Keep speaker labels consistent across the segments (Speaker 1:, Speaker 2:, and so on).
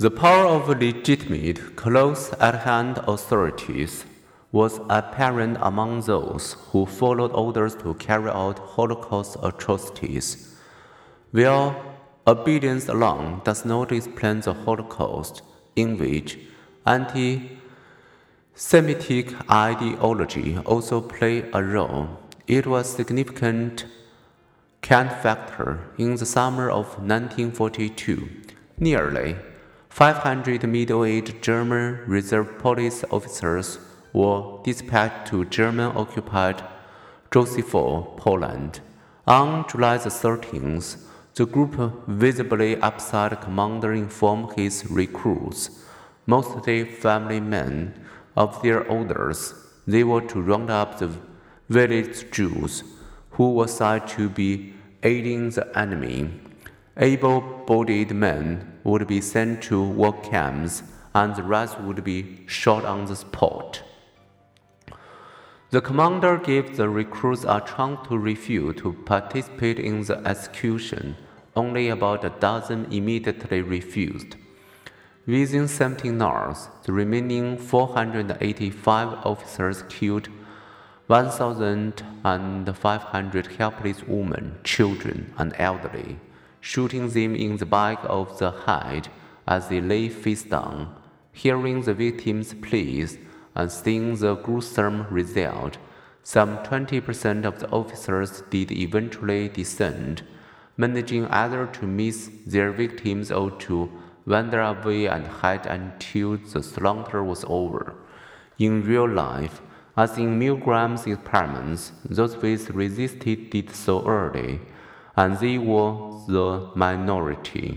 Speaker 1: The power of legitimate, close at hand authorities was apparent among those who followed orders to carry out Holocaust atrocities. While obedience alone does not explain the Holocaust, in which anti Semitic ideology also played a role, it was a significant can factor in the summer of 1942. Nearly 500 middle aged German reserve police officers were dispatched to German occupied Józefów, Poland. On July 13th, the group visibly upset commander informed his recruits, mostly family men, of their orders. They were to round up the village Jews who were said to be aiding the enemy. Able bodied men would be sent to work camps, and the rest would be shot on the spot. The commander gave the recruits a chance to refuse to participate in the execution. Only about a dozen immediately refused. Within 17 hours, the remaining 485 officers killed 1,500 helpless women, children, and elderly, shooting them in the back of the head as they lay face down. Hearing the victims' pleas, and seeing the gruesome result, some 20% of the officers did eventually descend, managing either to miss their victims or to wander away and hide until the slaughter was over. In real life, as in Milgram's experiments, those with resisted did so early, and they were the minority.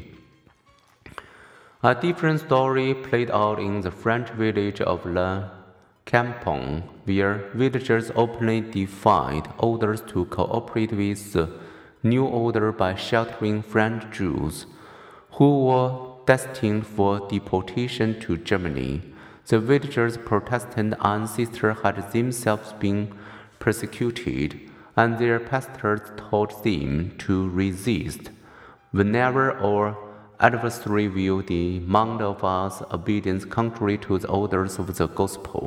Speaker 1: A different story played out in the French village of Le Chambon, where villagers openly defied orders to cooperate with the new order by sheltering French Jews who were destined for deportation to Germany. The villagers' Protestant ancestors had themselves been persecuted, and their pastors taught them to resist whenever our adversary will demand of us obedience contrary to the orders of the gospel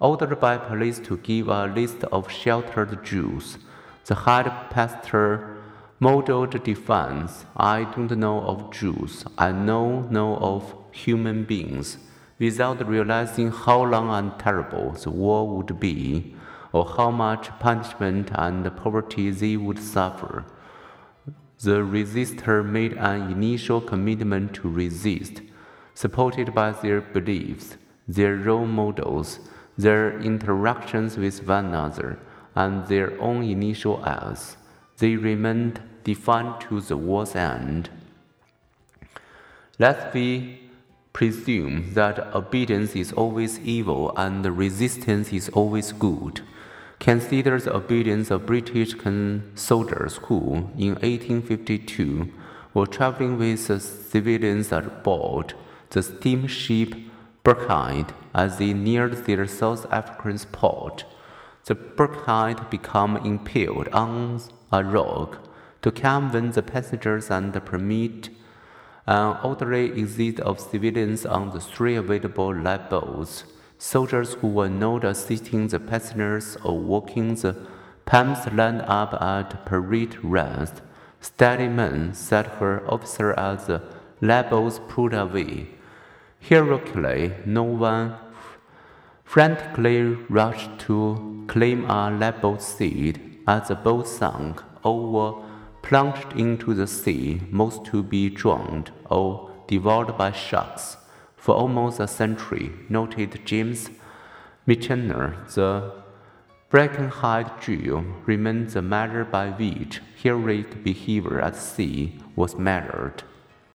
Speaker 1: ordered by police to give a list of sheltered Jews. The head pastor modeled defense I don't know of Jews, I know no of human beings, without realizing how long and terrible the war would be, or how much punishment and poverty they would suffer. The resistor made an initial commitment to resist, supported by their beliefs, their role models, their interactions with one another, and their own initial acts. They remained defiant to the war's end. Lest we presume that obedience is always evil and resistance is always good. Consider the obedience of British soldiers who, in 1852, were traveling with civilians aboard the steamship Birkenhead as they neared their South African port. The Birkenhead became impaled on a rock to calm the passengers and permit uh, an orderly exit of civilians on the three available lifeboats. Soldiers who were not assisting the passengers or walking the palms lined up at parade rest. Steady men set her officer as the lifeboats pulled away. Heroically, no one frantically rushed to claim a lifeboat seat as the boat sank or were plunged into the sea, most to be drowned or devoured by sharks. For almost a century, noted James Michener, the Birkenhead Jew, remained the measure by which heroic behavior at sea was measured.